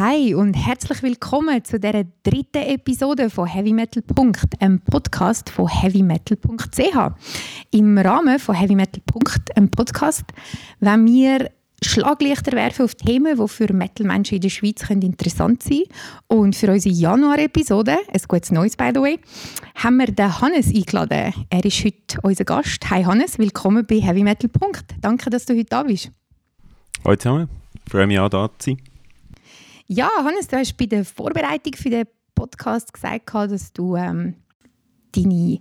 Hi und herzlich willkommen zu der dritten Episode von Heavy Metal. einem Podcast von heavymetal.ch. Im Rahmen von Heavy Metal. einem Podcast, wenn wir Schlaglichter werfen auf Themen, die für Metal-Menschen in der Schweiz interessant sein können. Und für unsere Januar-Episode, ein gutes Neues by the way, haben wir den Hannes eingeladen. Er ist heute unser Gast. Hi Hannes, willkommen bei Heavy Metal. Danke, dass du heute da bist. Hallo zusammen, freue mich auch, da zu sein. Ja, Hannes, du hast bei der Vorbereitung für den Podcast gesagt, dass du ähm, deine,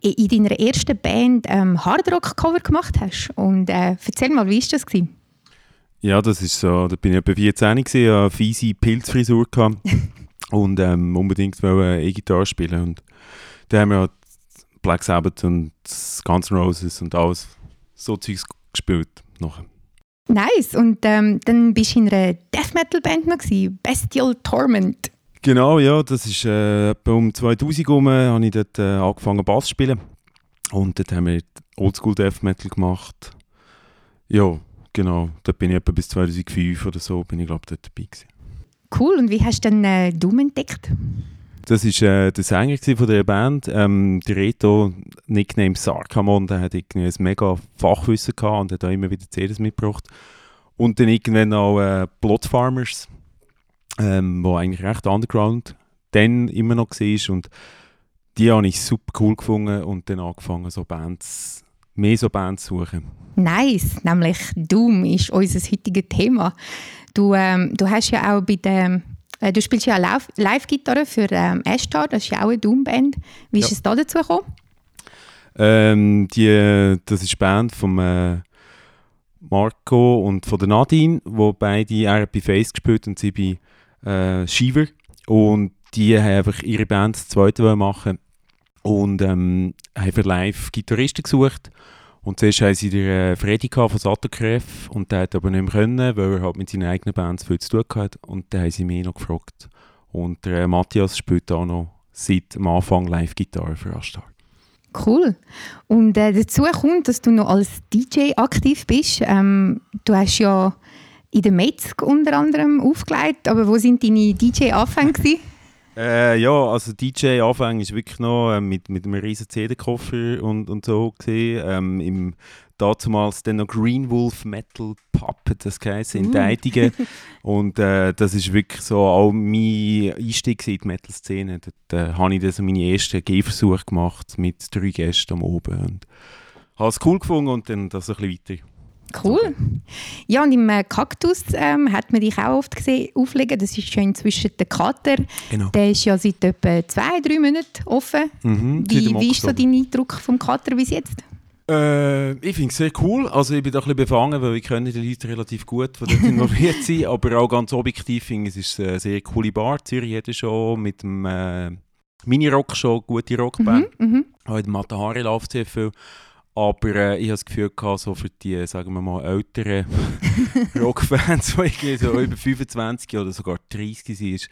in deiner ersten Band ähm, Hardrock-Cover gemacht hast. Und äh, erzähl mal, wie war das? Gewesen? Ja, das ist so, da bin ich etwa 14 gewesen, hatte eine fiese Pilzfrisur und ähm, unbedingt E-Gitarre spielen. Und da haben wir halt Black Sabbath und Guns N' Roses und alles so Zeugs gespielt. Nachher. Nice. Und ähm, dann bist du in einer Death Metal Band noch gewesen, Bestial Torment. Genau, ja, das ist äh, um 2000 herum habe ich dort äh, angefangen Bass zu spielen. Und dort haben wir Oldschool Death Metal gemacht. Ja, genau. Dort bin ich etwa bis 2005 oder so, bin ich glaube dort dabei gewesen. Cool. Und wie hast du dann äh, Doom entdeckt? Das war äh, der Sänger von der Band, ähm, der Reto, Nickname Sarkamon, der hat irgendwie ein mega Fachwissen gehabt und hat auch immer wieder CDs mitgebracht. Und dann irgendwann auch äh, Blood Farmers, ähm, wo eigentlich recht underground dann immer noch war und die habe ich super cool gefunden und dann angefangen so Bands, mehr so Bands zu suchen. Nice, nämlich Doom ist unser heutiges Thema. Du, ähm, du hast ja auch bei dem du spielst ja Live-Gitarre für ähm, Ashtar, das ist ja auch eine Doom-Band. Wie ja. ist es da dazu gekommen? Ähm, die, das ist die Band von äh, Marco und von der Nadine, wo beide RP Face gespielt und sie bei äh, Shiver. Und die haben einfach ihre Band das zweite machen und ähm, haben für Live Gitarristen gesucht. Und zuerst haben sie den äh, Freddy von Satterkreff und der hat aber nicht mehr können, weil er halt mit seinen eigenen Bands viel zu tun hatte. Und dann haben sie mich noch gefragt. Und der äh, Matthias spielt auch noch seit dem Anfang Live-Gitarre für Astar. Cool. Und äh, dazu kommt, dass du noch als DJ aktiv bist. Ähm, du hast ja in der Metzg unter anderem aufgelegt, aber wo sind deine DJ-Anfänge? Äh, ja, also DJ Anfang ist wirklich noch äh, mit, mit einem riesen CD-Koffer und, und so gesehen. Ähm, im damals dann noch Green Wolf Metal Puppet, das heisst, in uh. Deitigen. und äh, das ist wirklich so auch mein Einstieg in die Metal-Szene. Dort äh, habe ich dann meine ersten Gehversuche gemacht mit drei Gästen am Oben und habe es cool gefunden und dann das ein bisschen weiter Cool. Ja, und im äh, Kaktus ähm, hat man dich auch oft gesehen auflegen. Das ist schon inzwischen der Kater. Genau. Der ist ja seit etwa zwei, drei Monaten offen. Mhm, wie, wie ist so dein Eindruck vom Kater bis jetzt? Äh, ich finde es sehr cool. Also ich bin da ein bisschen befangen, weil ich kenne die Leute relativ gut, die dort involviert sind. Aber auch ganz objektiv finde ich, es ist eine sehr coole Bar. Zürich hat schon mit dem äh, Mini-Rock schon gute Rockband. Mhm, mh. Auch in Matahari läuft sehr viel. Aber äh, ich habe das Gefühl, gehabt, so für die, sagen wir mal, älteren Rockfans, die so über 25 oder sogar 30 sind, ist,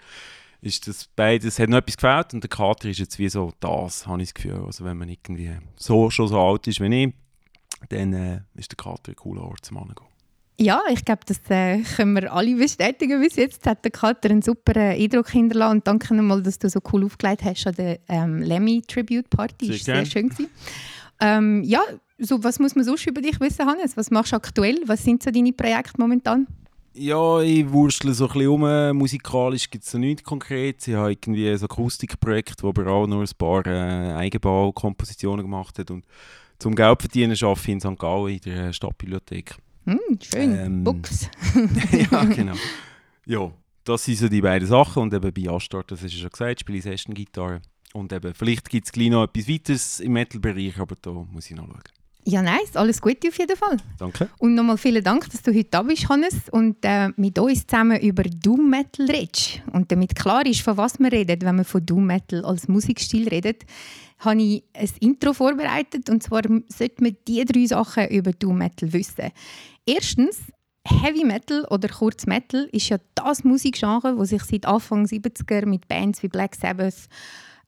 ist das beides, hat noch etwas gefällt und der Kater ist jetzt wie so das, habe ich das Gefühl. Also wenn man irgendwie so, schon so alt ist wie ich, dann äh, ist der Kater ein cooler Ort zum Angehen. Ja, ich glaube, das äh, können wir alle bestätigen bis jetzt. Hat der Kater einen super äh, Eindruck hinterlassen und danke nochmal, dass du so cool aufgelegt hast an der ähm, Lemmy Tribute Party. Sehr, sehr schön gewesen. Ähm, ja, so, was muss man sonst über dich wissen, Hannes? Was machst du aktuell? Was sind so deine Projekte momentan? Ja, ich wurstle so ein bisschen um. Musikalisch gibt es noch nichts konkret. Ich habe irgendwie ein Akustikprojekt, wo aber auch nur ein paar äh, Eigenbaukompositionen gemacht hat. Und zum Geld verdienen arbeite ich in St. Gallen in der Stadtbibliothek. Mm, schön, ähm, Books. ja, genau. Ja, das sind so die beiden Sachen. Und eben bei Astart, das hast du schon gesagt, spiele ich Session-Gitarre. Und eben, vielleicht gibt es gleich noch etwas weiteres im Metal-Bereich, aber da muss ich noch schauen. Ja, nice. Alles Gute auf jeden Fall. Danke. Und nochmal vielen Dank, dass du heute da bist, Hannes, und äh, mit uns zusammen über Doom Metal redest. Und damit klar ist, von was man redet, wenn man von Doom Metal als Musikstil redet, habe ich ein Intro vorbereitet. Und zwar sollte man diese drei Sachen über Doom Metal wissen. Erstens, Heavy Metal oder kurz Metal ist ja das Musikgenre, das sich seit Anfang 70er mit Bands wie Black Sabbath,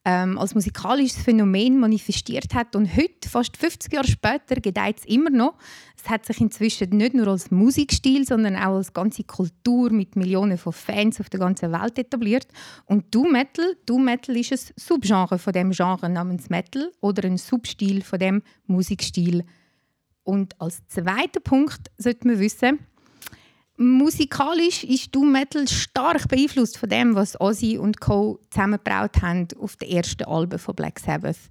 ähm, als musikalisches Phänomen manifestiert hat. Und heute, fast 50 Jahre später, gedeiht es immer noch. Es hat sich inzwischen nicht nur als Musikstil, sondern auch als ganze Kultur mit Millionen von Fans auf der ganzen Welt etabliert. Und Doom Metal, Doom Metal ist ein Subgenre von dem Genre namens Metal oder ein Substil von dem Musikstil. Und als zweiter Punkt sollte man wissen, Musikalisch ist Doom Metal stark beeinflusst von dem, was Ozzy und Co. zusammengebraut haben auf den ersten Alben von Black Sabbath.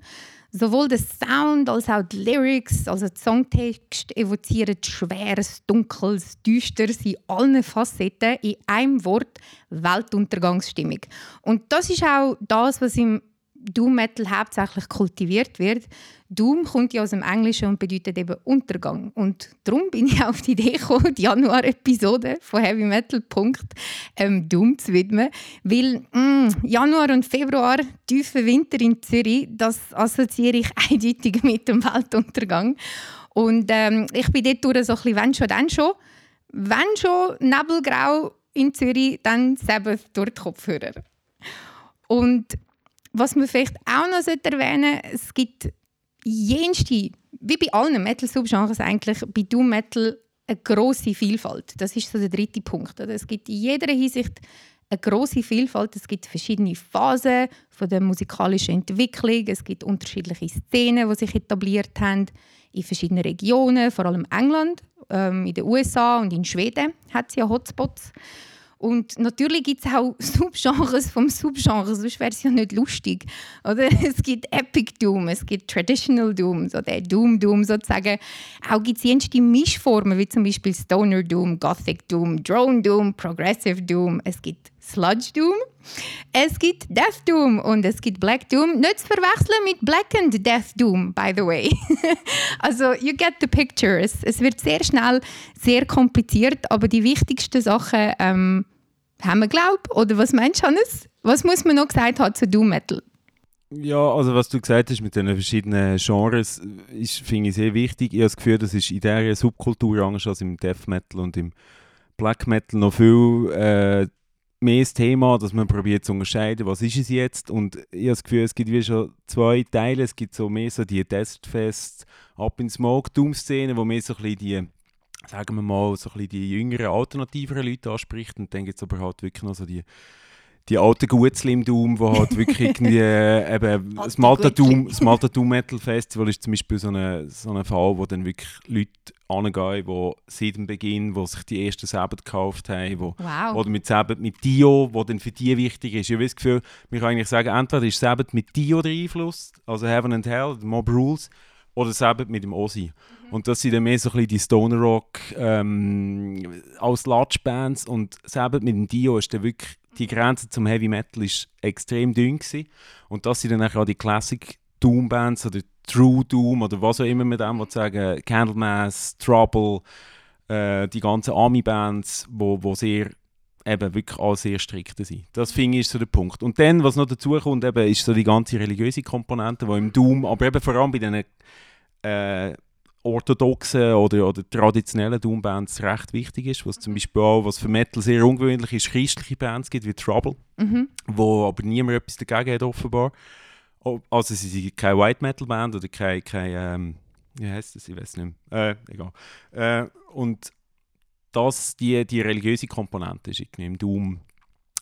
Sowohl der Sound als auch die Lyrics, also der Songtext, evozieren schweres, dunkles, düsteres in allen Facetten in einem Wort Weltuntergangsstimmung. Und das ist auch das, was im Doom Metal hauptsächlich kultiviert wird. Doom kommt ja aus dem Englischen und bedeutet eben Untergang. Und darum bin ich auf die Idee gekommen, die Januar-Episode von Heavy Metal ähm, Doom zu widmen. Weil mh, mm, Januar und Februar, tiefer Winter in Zürich, das assoziiere ich eindeutig mit dem Weltuntergang. Und ähm, ich bin dort so ein bisschen, wenn schon, dann schon. Wenn schon Nebelgrau in Zürich, dann Sabbath durch die Kopfhörer. Und was man vielleicht auch noch erwähnen sollte, es gibt jenste, wie bei allen Metal-Subgenres eigentlich, bei Doom Metal eine große Vielfalt. Das ist so der dritte Punkt. Es gibt in jeder Hinsicht eine große Vielfalt. Es gibt verschiedene Phasen von der musikalischen Entwicklung. Es gibt unterschiedliche Szenen, die sich etabliert haben in verschiedenen Regionen, vor allem England, ähm, in den USA und in Schweden hat es ja Hotspots. Und natürlich gibt es auch Subgenres vom Subgenre, sonst wäre es ja nicht lustig. Oder? Es gibt Epic Doom, es gibt Traditional Doom, so der Doom Doom sozusagen. Auch gibt es jenste Mischformen, wie zum Beispiel Stoner Doom, Gothic Doom, Drone Doom, Progressive Doom. Es gibt Sludge Doom, es gibt Death Doom und es gibt Black Doom. Nicht zu verwechseln mit Blackened Death Doom, by the way. also, you get the picture. Es, es, wird sehr schnell sehr kompliziert, aber die wichtigsten Sachen ähm, haben wir, glaube Oder was meinst du, Hannes? Was muss man noch gesagt haben zu Doom Metal? Ja, also was du gesagt hast mit den verschiedenen Genres, finde ich sehr wichtig. Ich habe das Gefühl, das ist in dieser Subkultur anders als im Death Metal und im Black Metal noch viel äh, mehr das Thema, dass man probiert zu unterscheiden, was ist es jetzt. Und ich habe das Gefühl, es gibt wie schon zwei Teile. Es gibt so mehr so die Testfest, Up in Smoke, Doom-Szene, wo mehr so ein bisschen die, sagen wir mal, so ein bisschen die jüngeren, alternativeren Leute anspricht. Und dann gibt es aber halt wirklich noch so die die alten Gutzli im Doom, wo halt wirklich irgendwie äh, eben das Malta, Doom, das Malta Doom Metal Festival ist zum Beispiel so ein so eine Fall, wo dann wirklich Leute angehen, die seit dem Beginn, wo sich die ersten Sabbat gekauft haben, wo, wow. oder mit Sabbat mit Dio, wo dann für die wichtig ist. Ich habe das Gefühl, man kann eigentlich sagen, entweder ist Sabbat mit Dio der Einfluss, also Heaven and Hell, Mob Rules, oder Sabbat mit dem Ozzy. Mhm. Und das sind dann mehr so ein bisschen die Stoner Rock ähm, als Latch-Bands und Sabbat mit dem Dio ist dann wirklich die Grenze zum Heavy Metal ist extrem dünn gewesen. und das sind dann auch die Classic Doom Bands oder True Doom oder was auch immer mit dem sagen, Candlemass, Trouble, äh, die ganzen Army Bands, wo, wo sehr eben wirklich alle sehr strikt sind. Das finde ich so der Punkt. Und dann, was noch dazu kommt, eben, ist so die ganze religiöse Komponente, die im Doom, aber eben vor allem bei diesen äh, orthodoxen oder, oder traditionellen Doom-Bands recht wichtig ist, was zum Beispiel auch, was für Metal sehr ungewöhnlich ist, christliche Bands gibt, wie Trouble, mhm. wo aber niemand etwas dagegen hat, offenbar. Also sie sind keine White Metal Band oder keine, keine ähm, wie heißt das, ich weiß nicht mehr. Äh, egal. Äh, und das, die, die religiöse Komponente ist irgendwie im Doom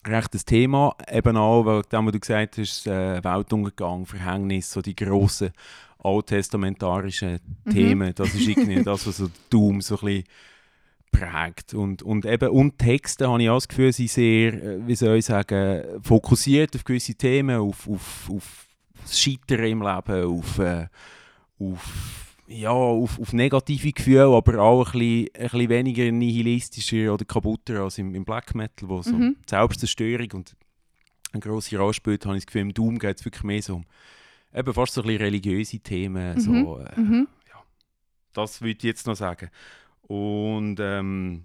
recht das Thema, eben auch, weil dem, was du gesagt hast, äh, Weltuntergang, Verhängnis, so die grossen alttestamentarischen mhm. Themen. Das ist irgendwie das, was so Doom so ein bisschen prägt. Und, und eben und Texte habe ich auch das Gefühl, sind sehr, äh, wie soll ich sagen, fokussiert auf gewisse Themen, auf, auf, auf das Scheitern im Leben, auf, äh, auf ja, auf, auf negative Gefühle, aber auch ein bisschen, ein bisschen weniger nihilistischer oder kaputter als im, im Black Metal, wo so mhm. Selbstzerstörung und eine grosse Rolle spielt, habe ich das Gefühl, im Doom geht es wirklich mehr so um eben fast so ein bisschen religiöse Themen. Mhm. So, äh, mhm. ja, das würde ich jetzt noch sagen. Und ähm,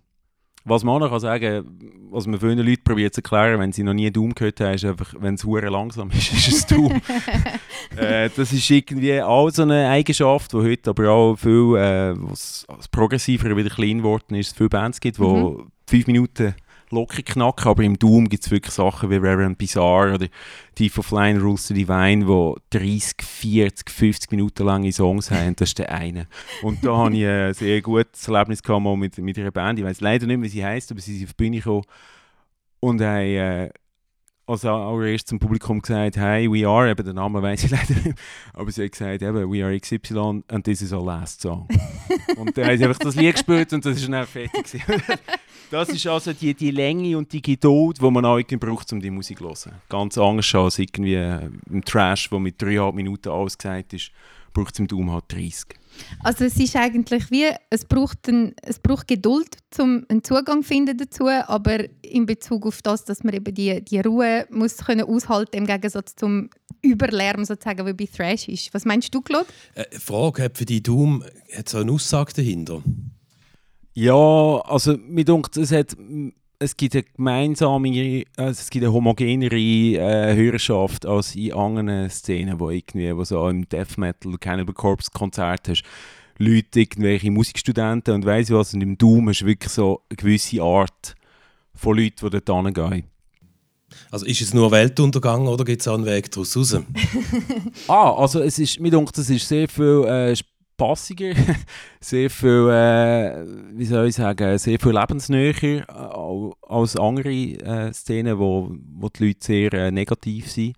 was man auch noch sagen kann, was man vielen Leuten probiert zu erklären, wenn sie noch nie Doom gehört haben, ist einfach, wenn es hure langsam ist, ist es Doom. äh, das ist irgendwie auch so eine Eigenschaft, die heute aber auch viel, äh, was progressiver wieder klein geworden ist, viele Bands gibt, die mhm. fünf Minuten locker knacken, aber im Doom gibt es wirklich Sachen wie Reverend Bizarre oder Thief of Line Rules to Divine, die 30, 40, 50 Minuten lange Songs haben. Das ist der eine. Und da hatte ich ein sehr gutes Erlebnis gehabt mit, mit einer Band. Ich weiß leider nicht, wie sie heißt, aber sie sind auf die Bühne gekommen und haben äh, also allererst zum Publikum gesagt, hey, we are, eben den Namen weiß ich leider nicht, aber sie hat gesagt, eben, we are XY and this is our last song. und dann haben sie einfach das Lied gespielt und das ist dann fertig Das ist also die, die Länge und die Geduld, die man auch braucht, um die Musik zu hören. Ganz anders als irgendwie äh, im Trash, wo mit dreieinhalb Minuten alles gesagt ist, braucht es im Doom halt 30. Also es ist eigentlich wie, es braucht, ein, es braucht Geduld, um einen Zugang zu finden dazu, aber in Bezug auf das, dass man eben die, die Ruhe muss können aushalten im Gegensatz zum Überlärm sozusagen, wie bei Thrash ist. Was meinst du, Claude? Äh, Frage, hat für die Doom hat so eine Aussage dahinter? Ja, also mir denkt, es hat es gibt eine gemeinsame, also es gibt eine homogenere äh, Hörerschaft als in anderen Szenen, wo irgendwie, wo so im Death Metal, Cannibal Corpse Konzert hast, Leute, irgendwelche Musikstudenten und weiss was, und im Doom hast du wirklich so eine gewisse Art von Leuten, die dort hingehen. Also ist es nur Weltuntergang oder gibt es auch einen Weg daraus raus? ah, also es ist, mir denkt, es ist sehr viel äh, passiger, sehr viel, äh, wie soll ich sagen, sehr viel lebensnäher äh, als andere äh, Szenen, wo, wo die Leute sehr äh, negativ sind.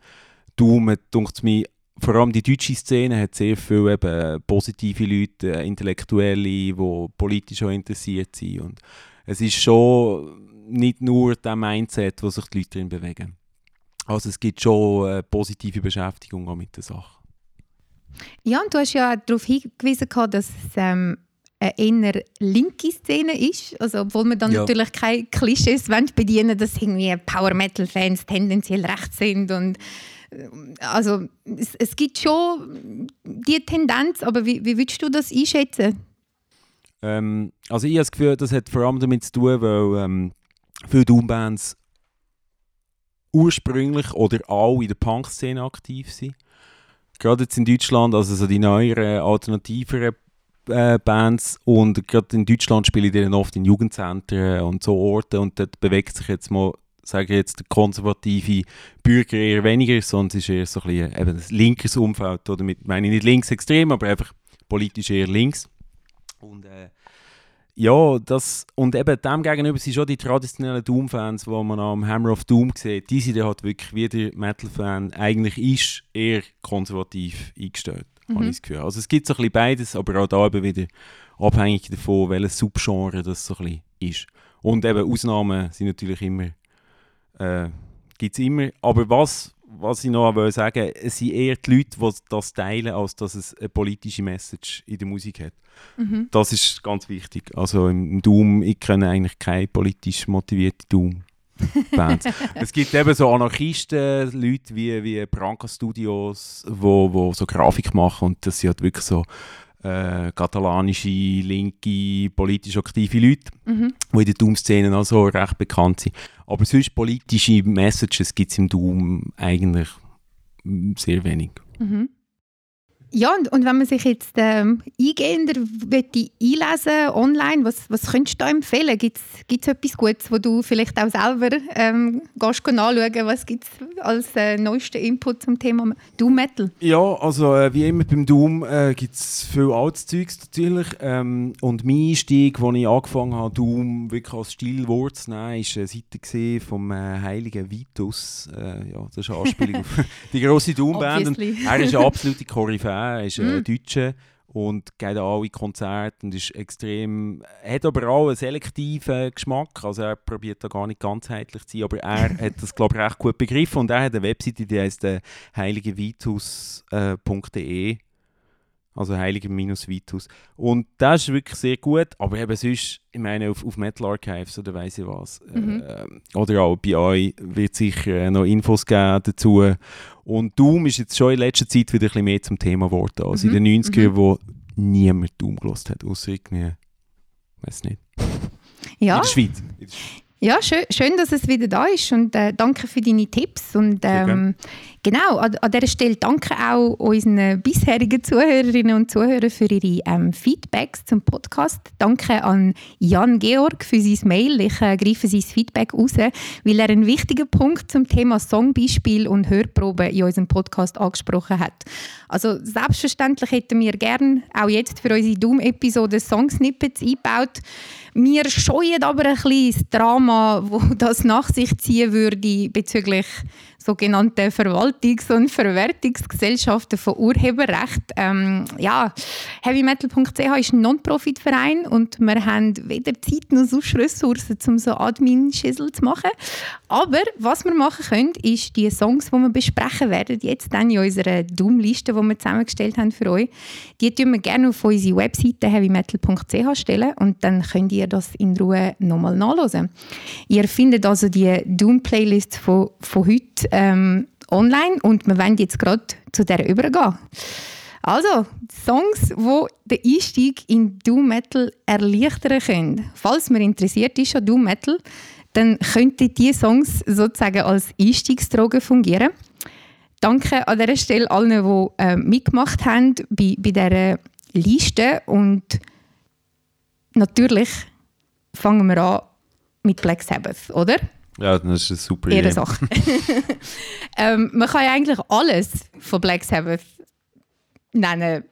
Darum denkt mir, vor allem die deutsche Szene hat sehr viele eben, positive Leute, äh, Intellektuelle, die politisch auch interessiert sind. Und es ist schon nicht nur der Mindset, wo sich die Leute drin bewegen. Also es gibt schon äh, positive Beschäftigung auch mit der Sache. Ja, und du hast ja darauf hingewiesen, dass es ähm, eine eher linke Szene ist. Also, obwohl man dann ja. natürlich keine Klischees bedienen dass irgendwie Power-Metal-Fans tendenziell rechts sind. Und, äh, also, es, es, gibt schon die Tendenz, aber wie, wie würdest du das einschätzen? Ähm, also, ich habe das Gefühl, das hat vor allem damit zu tun, weil ähm, viele Doom-Bands ursprünglich oder auch in der Punk-Szene aktiv sind gerade jetzt in Deutschland, also so die neueren, alternativeren äh, Bands und gerade in Deutschland spielen die dann oft in Jugendzentren und so Orten und dort bewegt sich jetzt mal, sage ich jetzt, der konservative Bürger eher weniger, sondern es ist eher so ein, bisschen, eben ein linkes Umfeld, oder mit, meine ich nicht linksextrem, aber einfach politisch eher links. Und äh, ja, das, und eben dem gegenüber sind schon die traditionellen Doom-Fans, die man am Hammer of Doom sieht, die sind halt wirklich wie der Metal-Fan eigentlich ist, eher konservativ eingestellt, mhm. habe ich das Gefühl. Also es gibt so ein bisschen beides, aber auch da eben wieder abhängig davon, welches Subgenre das so ein bisschen ist. Und eben Ausnahmen sind natürlich immer, äh, gibt es immer, aber was was ich noch sagen will, es sind eher die Leute, die das teilen, als dass es eine politische Message in der Musik hat. Mhm. Das ist ganz wichtig. Also im Doom, ich kenne eigentlich keine politisch motivierte Doom. Bands. es gibt eben so Anarchisten, Leute wie, wie Branca Studios, wo, wo so Grafik machen und das sind halt wirklich so äh, katalanische, linke, politisch aktive Leute, mhm. die in der Doom-Szene auch so recht bekannt sind. Aber sonst politische Messages gibt es im Doom eigentlich sehr wenig. Mhm. Ja, und, und wenn man sich jetzt ähm, eingehender einlesen online, was, was könntest du da empfehlen? Gibt es etwas Gutes, wo du vielleicht auch selber ähm, gehst anschauen Was gibt es als äh, neuesten Input zum Thema Doom Metal? Ja, also äh, wie immer beim Doom äh, gibt es viel altes Zeugs natürlich. Ähm, und mein Einstieg, als ich angefangen habe, Doom wirklich als Stilwort zu nehmen, war eine Seite vom äh, heiligen Vitus. Äh, ja, das ist eine Anspielung auf die grosse Doom-Band. Er ist eine absolute Koryphäe er ist ein mm. Deutscher und geht alle Konzerte und ist extrem, hat aber auch einen selektiven Geschmack, also er probiert da gar nicht ganzheitlich zu sein, aber er hat das glaube ich recht gut begriffen und er hat eine Webseite, die heißt äh, heiligevitus.de äh, also Heiliger-Vitus. Und das ist wirklich sehr gut, aber eben sonst, ich meine, auf, auf Metal Archives oder weiß ich was, mhm. äh, oder auch bei euch wird sicher noch Infos geben dazu. Und Doom ist jetzt schon in letzter Zeit wieder ein bisschen mehr zum Thema geworden, als mhm. in den 90ern, mhm. wo niemand Doom gelost hat, außer irgendwie, weiß nicht. Ja. In der Schweiz. Ja, schön, schön, dass es wieder da ist und äh, danke für deine Tipps. Und ähm, Genau, an, an dieser Stelle danke auch unseren bisherigen Zuhörerinnen und Zuhörern für ihre ähm, Feedbacks zum Podcast. Danke an Jan Georg für sein Mail. Ich äh, greife sein Feedback raus, weil er einen wichtigen Punkt zum Thema Songbeispiel und Hörprobe in unserem Podcast angesprochen hat. Also selbstverständlich hätten wir gerne auch jetzt für unsere Doom-Episode Songsnippets eingebaut. Wir scheuen aber ein bisschen das Drama, das das nach sich ziehen würde bezüglich sogenannten Verwaltungs- und Verwertungsgesellschaften von Urheberrecht. Ähm, ja, heavymetal.ch ist ein Non-Profit-Verein und wir haben weder Zeit noch sonst Ressourcen, um so Admin-Schissel zu machen. Aber was wir machen können, ist die Songs, die wir besprechen werden, jetzt dann in unserer Doom-Liste, die wir zusammengestellt haben für euch, die tun wir gerne auf unsere Webseite heavymetal.ch stellen und dann könnt ihr das in Ruhe nochmal nachlesen. Ihr findet also die Doom-Playlist von, von heute ähm, online und wir wollen jetzt gerade zu der übergehen. Also, Songs, die den Einstieg in Doom Metal erleichtern können. Falls man interessiert ist an Doom Metal, dann könnten diese Songs sozusagen als Einstiegsdroge fungieren. Danke an dieser Stelle allen, die äh, mitgemacht haben bei, bei dieser Liste. Und natürlich fangen wir an mit Black Sabbath, oder? Ja, das ist eine super Idee. Ehrensache. ähm, man kann ja eigentlich alles von Black Sabbath nennen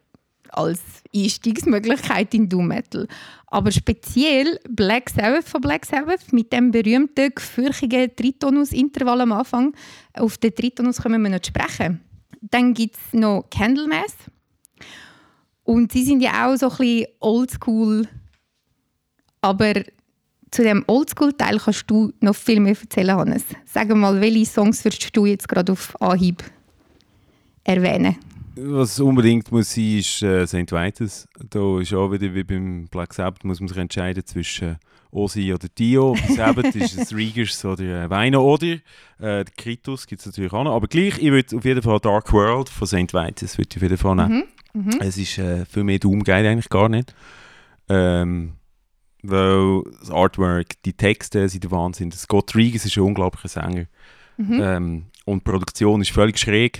als Einstiegsmöglichkeit in Doom Metal. Aber speziell Black Sabbath von Black Sabbath mit dem berühmten, gefürchigen Tritonus-Intervall am Anfang. Auf den Tritonus können wir noch sprechen. Dann gibt es noch Candlemass. Und sie sind ja auch so ein bisschen oldschool. Aber zu dem Oldschool-Teil kannst du noch viel mehr erzählen, Hannes. Sag mal, welche Songs würdest du jetzt gerade auf Anhieb erwähnen? Was unbedingt muss sein, ist äh, St. Vitus. Da ist auch wieder wie beim Black Sabbath, muss man sich entscheiden zwischen Ozzy oder Dio. Bei Sabbath ist es Regers oder äh, Weiner oder. Äh, Kritus gibt es natürlich auch noch. Aber gleich, ich würde auf jeden Fall Dark World von St. Vitus würde ich auf jeden Fall nehmen. Mhm. Mhm. Es ist äh, viel mehr Doom geht eigentlich gar nicht. Ähm, weil das Artwork, die Texte sind der Wahnsinn. Scott Regis ist ein unglaublicher Sänger. Mhm. Ähm, und die Produktion ist völlig schräg.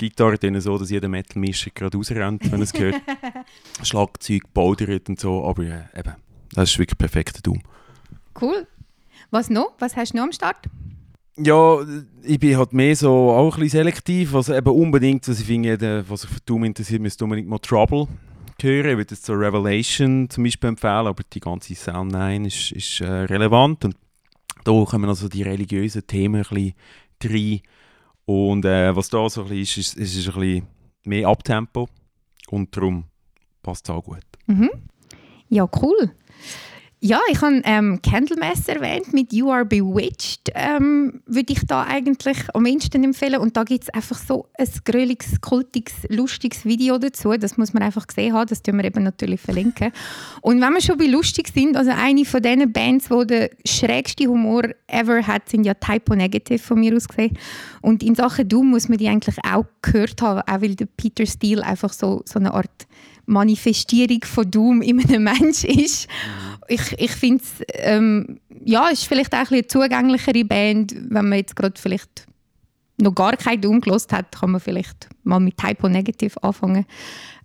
Die Gitarre ist so, dass jeder Metal-Mischer gerade rausrennt, wenn es hört. Schlagzeug, Bowderet und so, aber äh, eben, das ist wirklich perfekter Doom. Cool. Was noch? Was hast du noch am Start? Ja, ich bin halt mehr so auch ein bisschen selektiv, also eben unbedingt, was ich finde, jeder, was sich für Doom interessiert, müsste unbedingt mal Trouble hören. Ich würde jetzt so Revelation zum Beispiel empfehlen, aber die ganze Sound 9 ist, ist äh, relevant und da kommen also die religiösen Themen ein bisschen rein. Und äh, was da so ein bisschen ist, ist, ist, ist ein bisschen mehr Abtempo und darum passt es auch gut. Mhm. Ja, cool. Ja, ich habe ähm, Candlemass erwähnt mit You Are Bewitched. Ähm, würde ich da eigentlich am ehesten empfehlen. Und da gibt es einfach so ein gröliges, kultiges, lustiges Video dazu. Das muss man einfach gesehen haben. Das tun wir eben natürlich verlinken. Und wenn wir schon bei lustig sind, also eine von diesen Bands, die den schrägsten Humor ever hat, sind ja Typo Negative von mir aus gesehen. Und in Sachen Doom muss man die eigentlich auch gehört haben, auch weil der Peter Steele einfach so, so eine Art Manifestierung von Doom in einem Mensch ist. Ich, ich finde es, ähm, ja, ist vielleicht auch ein eine zugänglichere Band, wenn man jetzt gerade vielleicht noch gar kein Doom gelost hat, kann man vielleicht mal mit Typo Negative anfangen.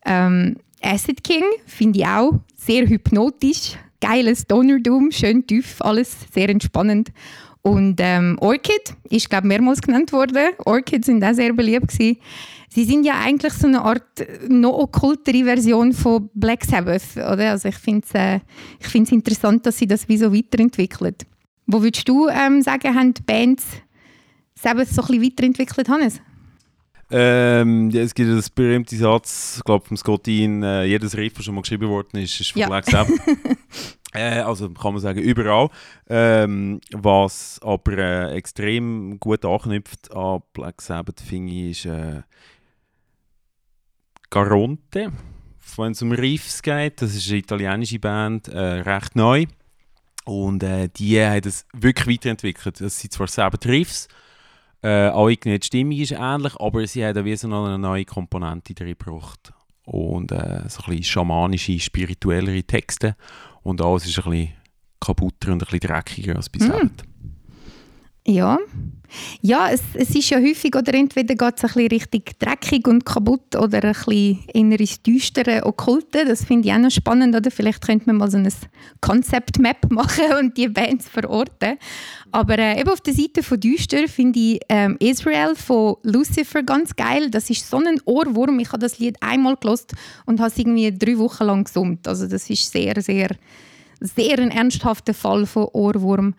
Ähm, Acid King finde ich auch sehr hypnotisch, geiles Donner Doom, schön tief, alles sehr entspannend. Und ähm, Orchid ist, glaube mehrmals genannt worden. Orchid sind auch sehr beliebt gewesen. Sie sind ja eigentlich so eine Art äh, noch okkultere Version von Black Sabbath, oder? Also ich finde es äh, ich find's interessant, dass sie das wie so weiterentwickeln. Wo würdest du ähm, sagen, haben die Bands Sabbath so ein bisschen weiterentwickelt, Hannes? Ähm, ja, es gibt das berühmte Satz, ich glaube vom Scott Ian, äh, jedes Riff, das schon mal geschrieben worden ist, ist von Ja. Black Sabbath. äh, also kann man sagen, überall. Ähm, was aber äh, extrem gut anknüpft an Black Sabbath, finde ich, ist äh, Garonte, wenn es um Riffs geht. Das ist eine italienische Band, äh, recht neu. Und äh, die haben das wirklich weiterentwickelt. Das sind zwar Sabbath Riffs, äh, auch irgendwie die Stimmung ist ähnlich, aber sie haben wie so noch eine neue Komponente drin gebracht. Und äh, so ein bisschen schamanische, spirituellere Texte. Und alles ist ein bisschen kaputter und ein bisschen dreckiger als bei Mm. Ja. Ja, es, es ist ja häufig, oder entweder geht es ein bisschen richtig dreckig und kaputt oder ein bisschen eher ins düstere, okkulte. Das finde ich auch noch spannend. Oder vielleicht könnte man mal so ein Concept-Map machen und die Bands verorten. Aber äh, eben auf der Seite von Düster finde ich ähm, Israel von Lucifer ganz geil. Das ist so ein Ohrwurm. Ich habe das Lied einmal gelost und habe es irgendwie drei Wochen lang gesummt. Also das ist sehr, sehr, sehr ein ernsthafter Fall von Ohrwurm.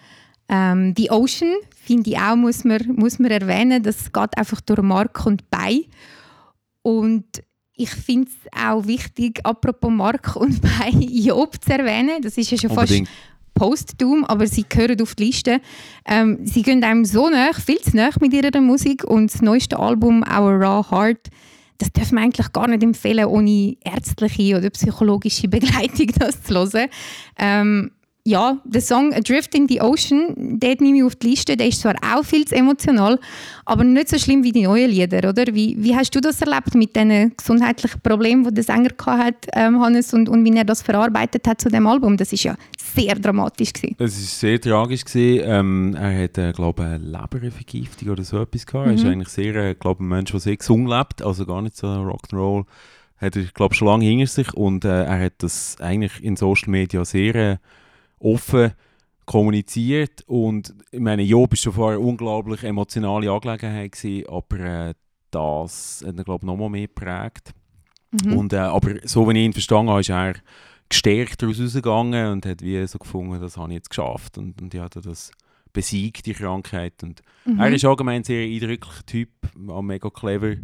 Ähm, The Ocean finde ich auch, muss man, muss man erwähnen. Das geht einfach durch Mark und Bei. Und ich finde es auch wichtig, apropos Mark und Bei, Job zu erwähnen. Das ist ja schon Unbedingt. fast Postum, aber sie gehören auf die Liste. Ähm, sie gehen einem so nach, viel zu nach mit ihrer Musik und das neueste Album Our Raw Heart, das darf man eigentlich gar nicht empfehlen, ohne ärztliche oder psychologische Begleitung das zu hören. Ähm, ja, der Song Adrift in the Ocean, den nehme ich auf die Liste. Der ist zwar auch viel zu emotional, aber nicht so schlimm wie die neuen Lieder, oder? Wie, wie hast du das erlebt mit den gesundheitlichen Problemen, die der Sänger hat, ähm, Hannes, und, und wie er das verarbeitet hat zu dem Album? Das ist ja sehr dramatisch gewesen. Es war sehr tragisch. Gewesen. Ähm, er hat, äh, glaube eine Lebervergiftung oder so etwas gehabt. Er ist Mhm. eigentlich sehr, äh, glaube ein Mensch, der sehr gesund lebt, also gar nicht so Rock'n'Roll. Hat er, glaube schon lange hinter sich und äh, er hat das eigentlich in Social Media sehr äh, offen kommuniziert und ich meine, Job war schon vorher eine unglaublich emotionale Angelegenheit gewesen, aber äh, das hat er, glaube ich, noch mal mehr geprägt. Mhm. Und, äh, aber so wie ich ihn verstanden habe, ist er gestärkt daraus rausgegangen und hat wie so gefunden, das habe ich jetzt geschafft und, und ich hatte das besiegt, die Krankheit. Und Mhm. Er ist allgemein ein sehr eindrücklicher Typ, mega clever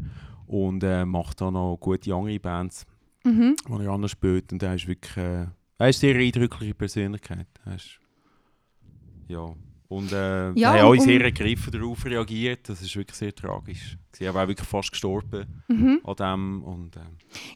und äh, macht auch noch gute andere Bands, Mhm. die er anders spielt. Und er ist wirklich äh, er ist eine sehr eindrückliche Persönlichkeit. Er ist, ja. Und äh, Ja, haben alle sehr ergriffen darauf reagiert. Das ist wirklich sehr tragisch. Sie haben auch wirklich fast gestorben Mhm. an dem. Und, äh,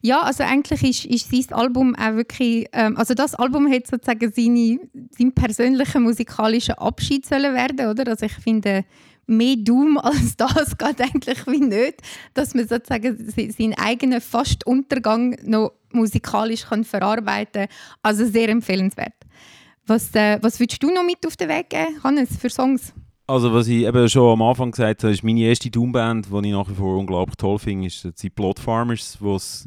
Ja, also eigentlich ist, ist sein Album auch wirklich, ähm, also das Album hätte sozusagen seine, seinen persönlichen musikalischen Abschied sollen werden, oder? Also ich finde, mehr Doom als das geht eigentlich wie nicht, dass man sozusagen se- seinen eigenen fast Untergang noch musikalisch kann verarbeiten kann. Also sehr empfehlenswert. Was, äh, was würdest du noch mit auf den Weg geben, Hannes, für Songs? Also was ich eben schon am Anfang gesagt habe, ist meine erste Doomband, die ich nach wie vor unglaublich toll finde, ist die Blood Farmers, wo ich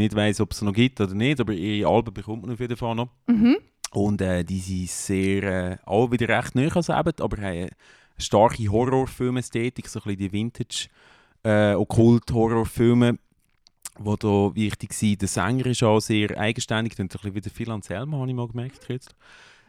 nicht weiß, ob es noch gibt oder nicht, aber ihre Alben bekommt man auf jeden Fall noch. Mhm. Und äh, die sind sehr, äh, auch wieder recht neu eben, aber haben starke Horrorfilmästhetik, so ein bisschen die Vintage äh, Okkult-Horrorfilme, die da wichtig sind. Der Sänger ist auch sehr eigenständig, klingt ein bisschen wie der Phil Anselmo, habe ich mal gemerkt jetzt.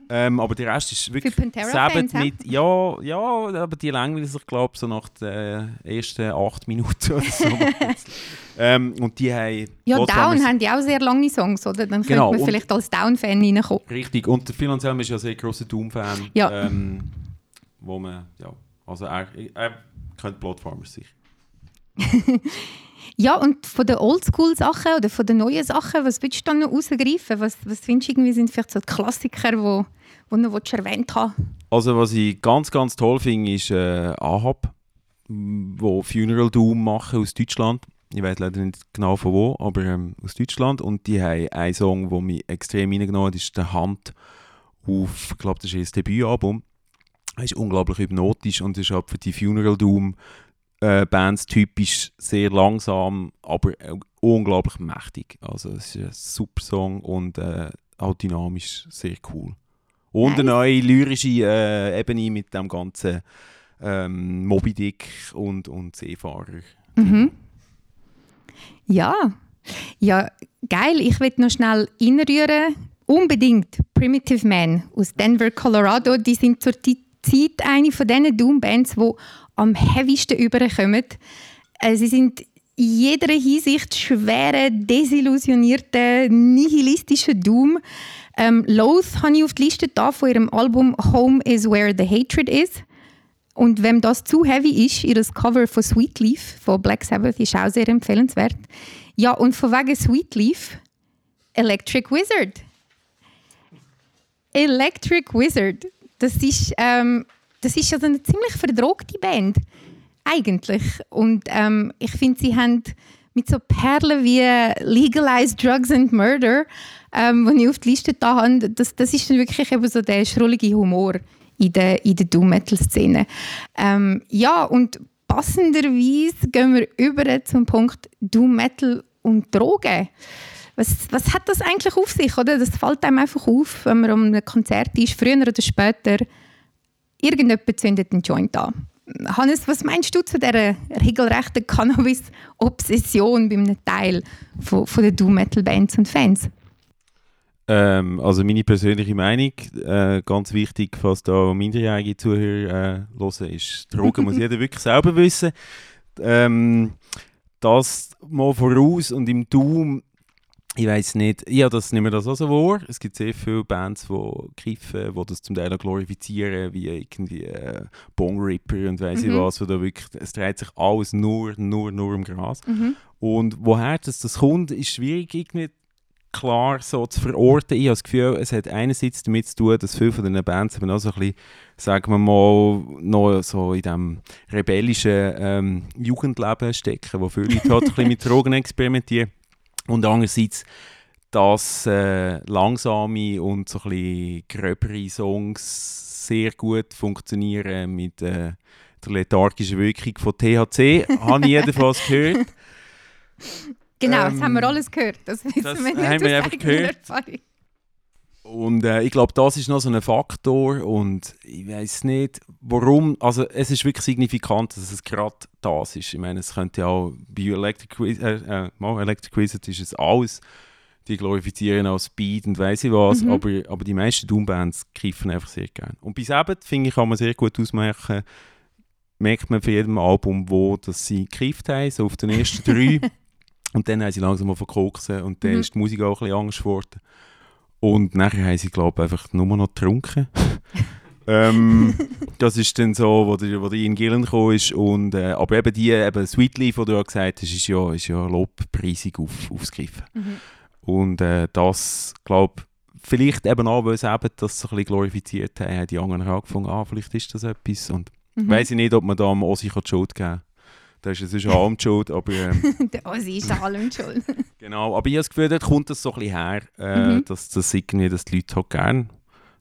Ähm, aber der Rest ist wirklich Sabbath mit, ja, ja, aber die sich, glaube ich, so nach den ersten acht Minuten oder so. ähm, und die haben Ja, Down haben die auch sehr lange Songs, oder? Dann Genau, könnte man und- vielleicht als Down-Fan reinkommen. Richtig, und der Phil Anselmo ist ja ein sehr grosser Doom-Fan. Ja. Ähm, wo man, ja, also er, er Blood Farmers sicher. Ja, und von den Oldschool-Sachen oder von den neuen Sachen, was willst du dann noch rausgreifen? Was, was findest du irgendwie sind vielleicht so die Klassiker, die wo, wo noch erwähnt haben Also was ich ganz, ganz toll finde, ist äh, Ahab, wo Funeral Doom machen aus Deutschland. Ich weiß leider nicht genau von wo, aber ähm, aus Deutschland. Und die haben einen Song, der mich extrem reingenommen hat, ist «Der Hand» auf, ich glaube, das ist ihr Debütalbum. Er ist unglaublich hypnotisch und ist halt für die Funeral Doom äh, Bands typisch sehr langsam, aber unglaublich mächtig. Also es ist ein super Song und äh, auch dynamisch sehr cool. Und eine neue lyrische äh, Ebene mit dem ganzen ähm, Moby Dick und, und Seefahrer. Mhm. Ja. Ja, geil. Ich will noch schnell inrühren. Unbedingt Primitive Man aus Denver, Colorado. Die sind zur Ti- Zeit eine von diesen Doom-Bands, die am heavysten überkommen. Äh, sie sind in jeder Hinsicht schwere, desillusionierte, nihilistische Doom. Ähm, Loath habe ich auf die Liste da von ihrem Album Home is Where the Hatred Is. Und wenn das zu heavy ist, ihr Cover von Sweet Leaf von Black Sabbath ist auch sehr empfehlenswert. Ja, und von wegen Sweet Leaf, Electric Wizard. Electric Wizard, das ist, ähm, das ist also eine ziemlich verdrogte Band, eigentlich. Und ähm, ich finde, sie haben mit so Perlen wie Legalized Drugs and Murder, ähm, die ich auf die Liste da habe, das, das ist dann wirklich eben so der schrullige Humor in der, in der Doom-Metal-Szene. Ähm, ja, und passenderweise gehen wir über zum Punkt Doom-Metal und Drogen. Was, was hat das eigentlich auf sich? Oder? Das fällt einem einfach auf, wenn man um ein Konzert ist, früher oder später, irgendjemand zündet einen Joint an. Hannes, was meinst du zu dieser regelrechten Cannabis-Obsession bei einem Teil von, von den Doom-Metal-Bands und Fans? Ähm, also meine persönliche Meinung, äh, ganz wichtig, falls da minderjährige Zuhörer äh, hören, ist, Drogen muss jeder wirklich selber wissen. Ähm, das mal voraus und im Doom ich weiß nicht, ja, das nehmen wir das auch so wahr. Es gibt sehr viele Bands, die kiffen, die das zum Teil auch glorifizieren, wie irgendwie äh, Bong Ripper und weiss mhm. ich was. Oder wirklich, es dreht sich alles nur, nur, nur im Gras. Mhm. Und woher das, das kommt, ist schwierig irgendwie klar so zu verorten. Ich habe das Gefühl, es hat einerseits damit zu tun, dass viele von diesen Bands eben auch so ein bisschen, sagen wir mal, noch so in diesem rebellischen ähm, Jugendleben stecken, wo viele Leute halt ein bisschen mit Drogen experimentieren. Und andererseits, dass äh, langsame und so ein bisschen gröbere Songs sehr gut funktionieren mit äh, der lethargischen Wirkung von THC, habe ich jedenfalls gehört. Genau, ähm, das haben wir ähm, alles gehört. Das, das wir nicht haben wir einfach gehört. Und äh, ich glaube, das ist noch so ein Faktor und ich weiß nicht, warum. Also es ist wirklich signifikant, dass es gerade das ist. Ich meine, es könnte ja auch bei Electric, äh, äh, Electric Wizard ist es alles. Die glorifizieren auch Speed und weiß ich was, mhm. aber, aber die meisten Doom-Bands greifen einfach sehr gerne. Und bei Sabbath, finde ich, kann man sehr gut ausmachen, merkt man für jedem Album, wo dass sie gekriegt haben, so auf den ersten drei. und dann haben sie langsam mal verkoksen und dann mhm. ist die Musik auch ein bisschen Angst geworden. Und nachher haben sie, glaube ich, einfach nur noch getrunken. ähm, das ist dann so, wo der, wo der Ian Gillen gekommen ist. Und, äh, aber eben die, eben Sweet Leaf, die du ja gesagt hast, ist ja, ist ja lobpreisig auf, aufgegriffen. Mhm. Und äh, das, glaube vielleicht eben auch, weil es eben das so ein bisschen glorifiziert haben, haben die anderen angefangen, ah, vielleicht ist das etwas. Und mhm. weiß ich nicht, ob man da am Ossi die Schuld geben kann. Da ist es allem die Schuld, aber... Ähm, der Ossi ist allem Schuld. genau, aber ich habe das Gefühl, dort kommt das so ein bisschen her, äh, mhm. dass, das irgendwie, dass die Leute halt gerne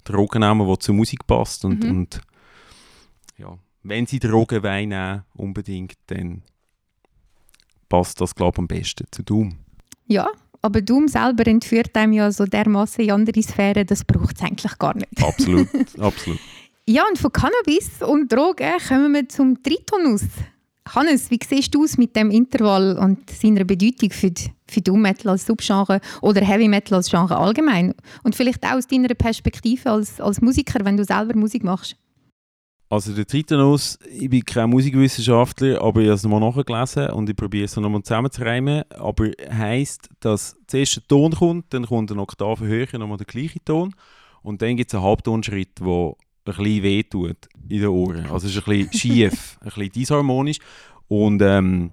Drogen nehmen, die zur Musik passt und, mhm. und ja, wenn sie Drogen wollen nehmen, unbedingt, dann passt das, glaube ich, am besten zu Doom. Ja, aber Doom selber entführt einem ja so dermaßen in andere Sphären, das braucht es eigentlich gar nicht. Absolut, absolut. Ja, und von Cannabis und Drogen kommen wir zum Tritonus. Hannes, wie siehst du es mit dem Intervall und seiner Bedeutung für, die, Doom Metal als Subgenre oder Heavy Metal als Genre allgemein? Und vielleicht auch aus deiner Perspektive als, als Musiker, wenn du selber Musik machst? Also der Tritonus, ich bin kein Musikwissenschaftler, aber ich habe es nochmal nachgelesen und ich probiere es nochmal zusammenzureimen. Aber heisst, dass zuerst ein Ton kommt, dann kommt eine Oktave höher, nochmal der gleiche Ton und dann gibt es einen Halbtonschritt, der ein bisschen wehtut in den Ohren. Also es ist ein bisschen schief, ein bisschen disharmonisch. Und ähm,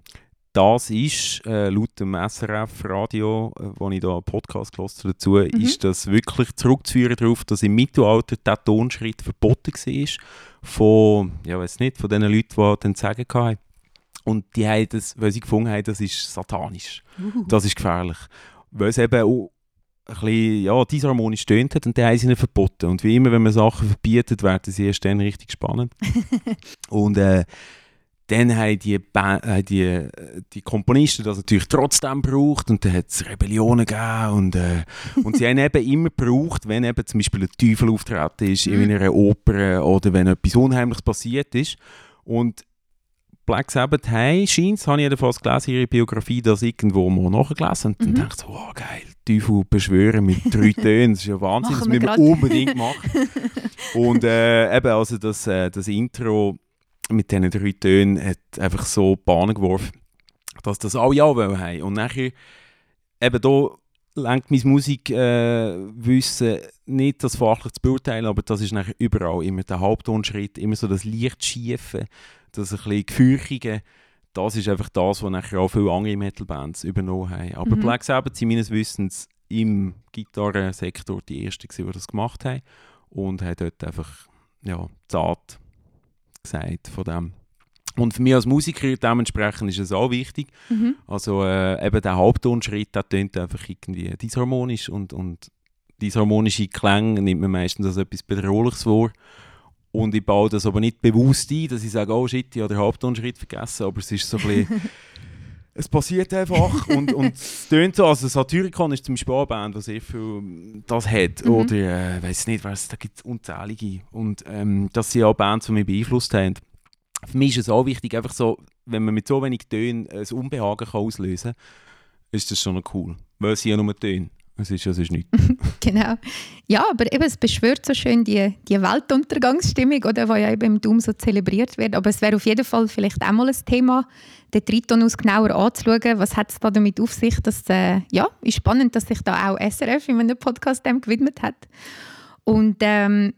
das ist, äh, laut dem SRF-Radio, äh, wo ich da einen Podcast gehört dazu, mhm. ist das wirklich zurückzuführen darauf, dass im Mittelalter der Tonschritt verboten war von, ja weiß nicht, von den Leuten, die dann sagen hatten. Und die haben das, weil sie gefunden haben, das ist satanisch. Uh. Das ist gefährlich. Weil es eben ein bisschen ja, disharmonisch tönt hat und dann haben sie ihn verboten. Und wie immer, wenn man Sachen verbietet, werden sie erst dann richtig spannend. und äh, dann haben die, äh, die, die Komponisten das natürlich trotzdem gebraucht und dann hat es Rebellionen gegeben und, äh, und sie haben eben immer gebraucht, wenn eben zum Beispiel ein Teufel auftreten ist in mhm. einer Oper oder wenn etwas Unheimliches passiert ist. Und Black Sabbath haben, scheint es, habe ich jedenfalls gelesen, ihre Biografie, das irgendwo mal nachgelesen und mhm. dann dachte ich so, wow, geil, Teufel beschwören mit drei Tönen, das ist ja Wahnsinn, das müssen wir unbedingt machen. und äh, eben, also das, äh, das Intro mit diesen drei Tönen hat einfach so Bahnen geworfen, dass das alle ja haben. Und nachher, eben da lenkt mein Musikwissen äh, nicht das fachlich zu beurteilen, aber das ist nachher überall immer der Halbtonschritt, immer so das Lichtschiefe, das ein bisschen Gefürchige, das ist einfach das, was nachher auch viele andere Metal-Bands übernommen haben. Aber mhm. Black Sabbath sind meines Wissens im Gitarrensektor die ersten, die das gemacht haben und haben dort einfach ja, zart gesagt von dem. Und für mich als Musiker dementsprechend ist es auch wichtig. Mhm. Also äh, eben der Halbtonschritt, der tönt einfach irgendwie disharmonisch und, und disharmonische Klänge nimmt man meistens als etwas Bedrohliches vor. Und ich baue das aber nicht bewusst ein, dass ich sage, oh shit, ich habe den Halbtonschritt vergessen, aber es ist so ein bisschen... es passiert einfach und, und es tönt so, also Satyricon ist zum Beispiel eine Band, die sehr viel das hat, Mhm. oder äh, ich weiß nicht, was, da gibt es unzählige und ähm, das sind auch Bands, die mich beeinflusst haben. Für mich ist es auch wichtig, einfach so, wenn man mit so wenig Tönen ein Unbehagen kann auslösen kann, ist das schon cool, weil es sind ja nur Töne, es ist, es ist nichts. Genau. Ja, aber eben, es beschwört so schön die, die Weltuntergangsstimmung, oder, die ja eben im Doom so zelebriert wird. Aber es wäre auf jeden Fall vielleicht auch mal ein Thema, den Tritonus genauer anzuschauen. Was hat es da damit auf sich? Das äh, ja, ist spannend, dass sich da auch SRF in einem Podcast dem gewidmet hat. Und ähm,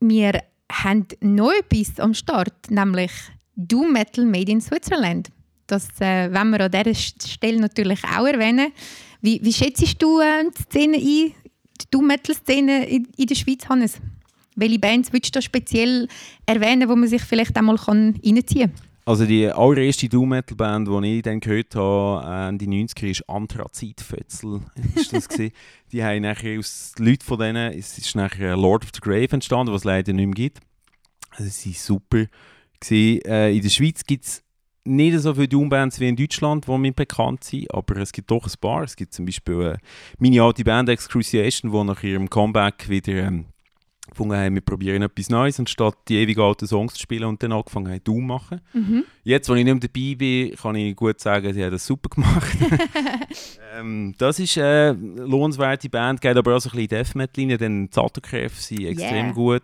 wir haben noch etwas am Start, nämlich Doom Metal Made in Switzerland. Das äh, wollen wir an dieser Stelle natürlich auch erwähnen. Wie, wie schätzt du äh, die Szene ein, die Doom Metal Szene in, in der Schweiz, Hannes? Welche Bands würdest du speziell erwähnen, wo man sich vielleicht einmal reinziehen kann? Also die allererste Doom Metal Band, die ich dann gehört habe, Ende 90er, ist Anthrazit-Fötzel. Ist das die haben nachher aus den Leuten von denen, es ist nachher Lord of the Grave entstanden, was es leider nicht mehr gibt. Also sie waren super. Gewesen. Äh, in der Schweiz gibt es nicht so viele Doom-Bands wie in Deutschland, die mir bekannt sind, aber es gibt doch ein paar. Es gibt zum Beispiel äh, meine alte Band Excruciation, die nach ihrem Comeback wieder ähm, gefunden haben, wir probieren etwas Neues, anstatt die ewig alten Songs zu spielen und dann angefangen haben, Doom machen. Mhm. Jetzt, wo ich nicht mehr dabei bin, kann ich gut sagen, sie haben das super gemacht. ähm, das ist eine lohnenswerte Band, geht aber auch so ein bisschen Death Metal-Linie, denn Zatokrev sind extrem Yeah. gut.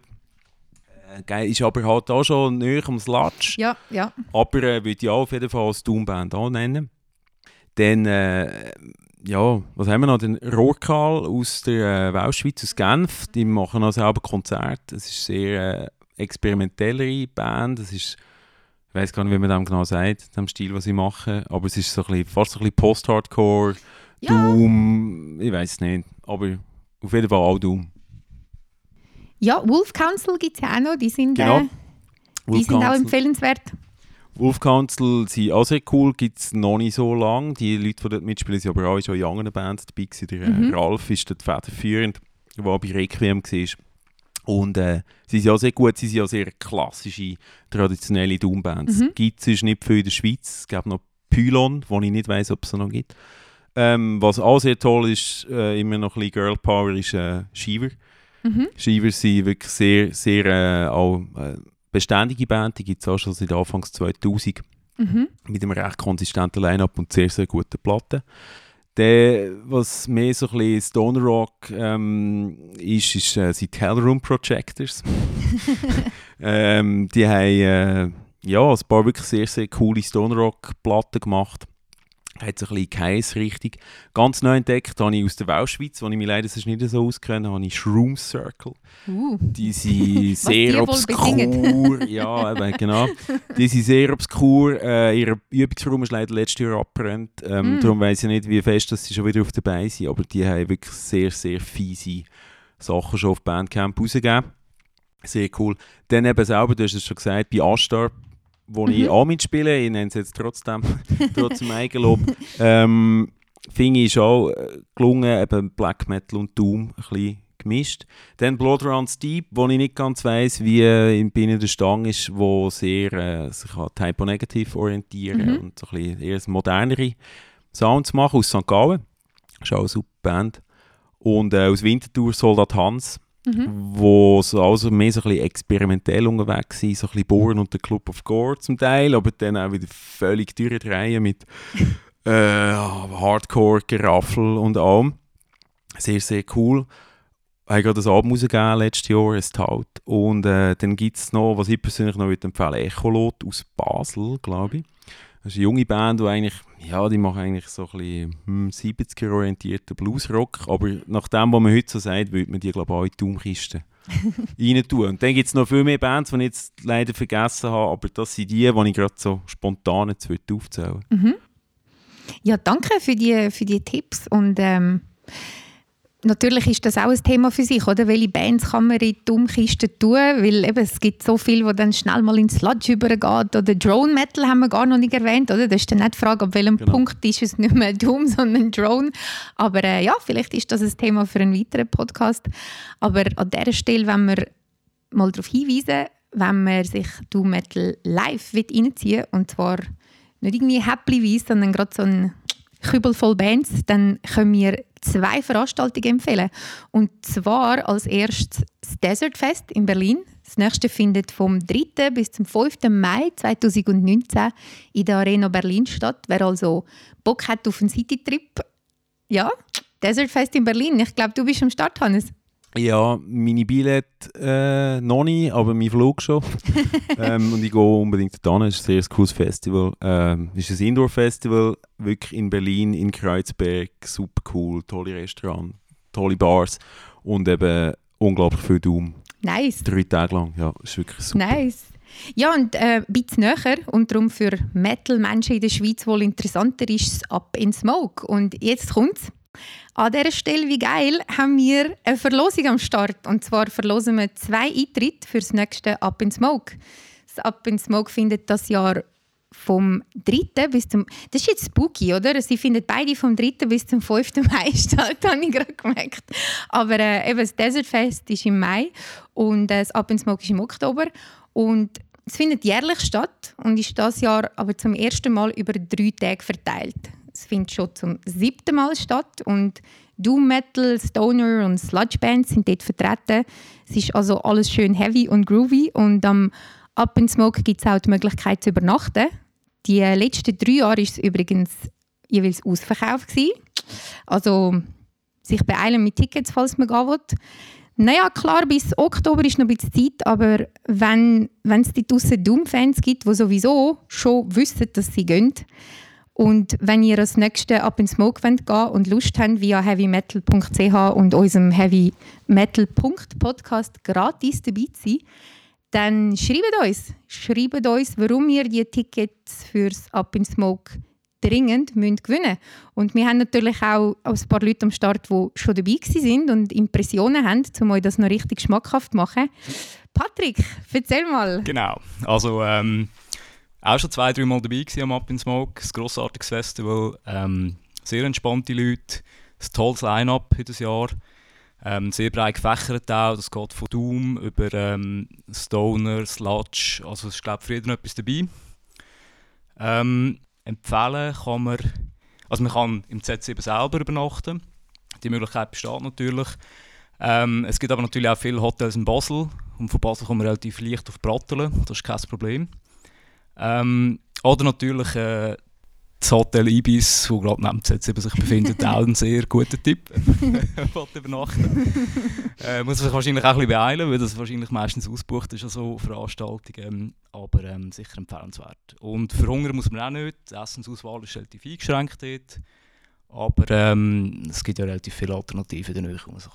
Äh, ist aber halt auch schon näher am Slatsch. Ja, ja. Aber äh, würde ich auch auf jeden Fall als Doom-Band nennen. Dann, äh, ja, was haben wir noch? Den Rorkal aus der äh, Weltschweiz, aus Genf. Die machen auch selber Konzerte. Es ist eine sehr äh, experimentellere Band. Es ist, ich weiß gar nicht, wie man dem genau sagt, dem Stil, was sie machen. Aber es ist so ein bisschen, fast so ein bisschen Post-Hardcore, Ja. Doom, ich weiß nicht. Aber auf jeden Fall auch Doom. Ja, Wolf Council gibt es ja auch noch. Die sind, Genau. äh, die sind auch empfehlenswert. Wolf Council sind auch sehr cool, gibt es noch nicht so lange. Die Leute, die dort mitspielen, sind aber auch schon in anderen Bands dabei gewesen. Der äh, Mhm. Ralf ist dort federführend, der bei Requiem war. Und äh, sie sind auch sehr gut, sie sind auch sehr klassische, traditionelle Doom-Bands. Mhm. Gibt es nicht viel in der Schweiz. Es gibt noch Pylon, wo ich nicht weiß, ob es noch gibt. Ähm, was auch sehr toll ist, äh, immer noch ein bisschen Girl Power, ist äh, Shiver. Mhm. Shiver sind wirklich sehr, sehr äh, auch, äh, beständige Band, die gibt es auch schon seit Anfangs 2000 Mhm. mit einem recht konsistenten Line-Up und sehr, sehr guten Platten. Der, was mehr so ein bisschen Stoner Rock ähm, ist, ist äh, sind die Hellroom Projectors. ähm, die haben äh, ja, ein paar wirklich sehr, sehr coole Stoner Rock Platten gemacht. Hat so ein bisschen Case richtig. Ganz neu entdeckt habe ich aus der Weltschweiz, wo ich mich leider sonst nicht so auskenne, habe ich Shroom Circle. Uh. Die sind sehr obskur. ja, eben, genau. Die sind sehr obskur. Äh, ihr Übungsraum ist leider letztes Jahr abgebrannt. Ähm, Mm. Darum weiss ich nicht, wie fest dass sie schon wieder auf dabei sind. Aber die haben wirklich sehr, sehr fiese Sachen schon auf Bandcamp rausgegeben. Sehr cool. Dann eben selber, du hast es schon gesagt, bei Astar, wo ich Mhm. auch mitspiele, ich nenne es jetzt trotzdem, trotzdem Eigenlob, ähm, finde ich auch äh, gelungen, eben Black Metal und Doom ein bisschen gemischt. Dann Blood Runs Deep, wo ich nicht ganz weiss, wie äh, in Binnen der Stange ist, wo sehr äh, sich an Typo Negative orientieren Mhm. und so ein bisschen eher modernere Sounds machen aus St. Gallen. Ist auch eine super Band. Und äh, aus Winterthur Soldat Hans, Mhm. wo so also mehr so ein bisschen experimentell unterwegs sind, so ein bisschen Bohren und der Club of Gore zum Teil, aber dann auch wieder völlig durchdrehen mit äh, Hardcore-Geraffel und allem. Sehr, sehr cool. Ich habe gerade ein Album rausgegeben letztes Jahr, es Taut. Und äh, dann gibt es noch, was ich persönlich noch würde empfehlen Echolot aus Basel, glaube ich. Das ist eine junge Band, die eigentlich, ja, die machen eigentlich so ein bisschen hm, 70er-orientierten Bluesrock. Aber nach dem, was man heute so sagt, würde man die, glaube ich, auch in die Daumkiste rein tun. Und dann gibt es noch viel mehr Bands, die ich jetzt leider vergessen habe, aber das sind die, die ich gerade so spontan jetzt würde aufzählen Mhm. Ja, danke für die, für die Tipps. Und ähm, natürlich ist das auch ein Thema für sich, oder? Welche Bands kann man in die Dummkiste tun? Weil eben, es gibt so viel, wo dann schnell mal ins Sludge übergeht. Oder Drone Metal haben wir gar noch nicht erwähnt, oder? Das ist dann nicht die Frage, ab welchem Genau. Punkt ist es nicht mehr Doom, sondern Drone. Aber äh, ja, vielleicht ist das ein Thema für einen weiteren Podcast. Aber an dieser Stelle, wenn wir mal darauf hinweisen, wenn man sich Doom Metal live reinziehen will, und zwar nicht irgendwie happy sondern gerade so ein Kübel voll Bands, dann können wir zwei Veranstaltungen empfehlen. Und zwar als erstes das Desert Fest in Berlin. Das nächste findet vom 3. bis zum 5. Mai 2019 in der Arena Berlin statt. Wer also Bock hat auf einen City-Trip, ja, Desert Fest in Berlin. Ich glaube, du bist am Start, Hannes. Ja, meine Billett äh, noch nicht, aber mein Flug schon. ähm, und ich gehe unbedingt dorthin. Es ist ein sehr cooles Festival. Ähm, es ist ein Indoor-Festival, wirklich in Berlin, in Kreuzberg. Super cool, tolle Restaurants, tolle Bars und eben unglaublich viel Doom. Nice. Drei Tage lang, ja, ist wirklich super. Nice. Ja, und äh, ein bisschen näher und darum für Metal-Menschen in der Schweiz wohl interessanter ist es Up in Smoke. Und jetzt kommt's. An dieser Stelle, wie geil, haben wir eine Verlosung am Start. Und zwar verlosen wir zwei Eintritte für das nächste Up in Smoke. Das Up in Smoke findet das Jahr vom 3. bis zum. Das ist jetzt spooky, oder? Sie findet beide vom 3. bis zum 5. Mai statt, habe ich gerade gemerkt. Aber äh, eben das Desert Fest ist im Mai und äh, das Up in Smoke ist im Oktober. Und es findet jährlich statt und ist das Jahr aber zum ersten Mal über drei Tage verteilt. Es findet schon zum siebten Mal statt und Doom Metal, Stoner und Sludge Bands sind dort vertreten. Es ist also alles schön heavy und groovy und am Up in Smoke gibt es auch die Möglichkeit zu übernachten. Die letzten drei Jahre war es übrigens jeweils ausverkauft. Gewesen. Also sich beeilen mit Tickets, falls man gehen will. Naja, klar, bis Oktober ist noch ein bisschen Zeit, aber wenn, es die draussen Doom-Fans gibt, die sowieso schon wissen, dass sie gehen, und wenn ihr als nächste Up in Smoke wollt gehen und Lust habt, via heavymetal.ch und unserem Heavy Metal Podcast gratis dabei zu sein, dann schreibt uns. Schreibt uns, warum ihr die Tickets fürs Up in Smoke dringend müsst gewinnen Und wir haben natürlich auch ein paar Leute am Start, die schon dabei sind und Impressionen haben, um euch das noch richtig schmackhaft zu machen. Patrick, erzähl mal. Genau, also ähm, auch schon zwei, drei Mal dabei am Up in Smoke. Ein grossartiges Festival. Ähm, sehr entspannte Leute. Ein tolles Line-Up in das Jahr. Ähm, sehr breit gefächert auch. Das geht von Doom über ähm, Stoner, Sludge. Also es ist, glaube ich, für jeden etwas dabei. Ähm, empfehlen kann man... Also man kann im Z7 selber übernachten. Die Möglichkeit besteht natürlich. Ähm, es gibt aber natürlich auch viele Hotels in Basel. Und von Basel kann man relativ leicht auf Brattelen. Das ist kein Problem. Ähm, oder natürlich äh, das Hotel Ibis, wo gerade neben Z7 sich befindet, auch ein sehr guter Tipp. übernachten. äh, muss sich wahrscheinlich auch ein bisschen beeilen, weil das wahrscheinlich meistens ausgebucht ist an so Veranstaltungen. Aber ähm, sicher empfehlenswert. Und verhungern muss man auch nicht. Die Essensauswahl ist relativ eingeschränkt dort. Aber ähm, es gibt ja relativ viele Alternativen wo man sich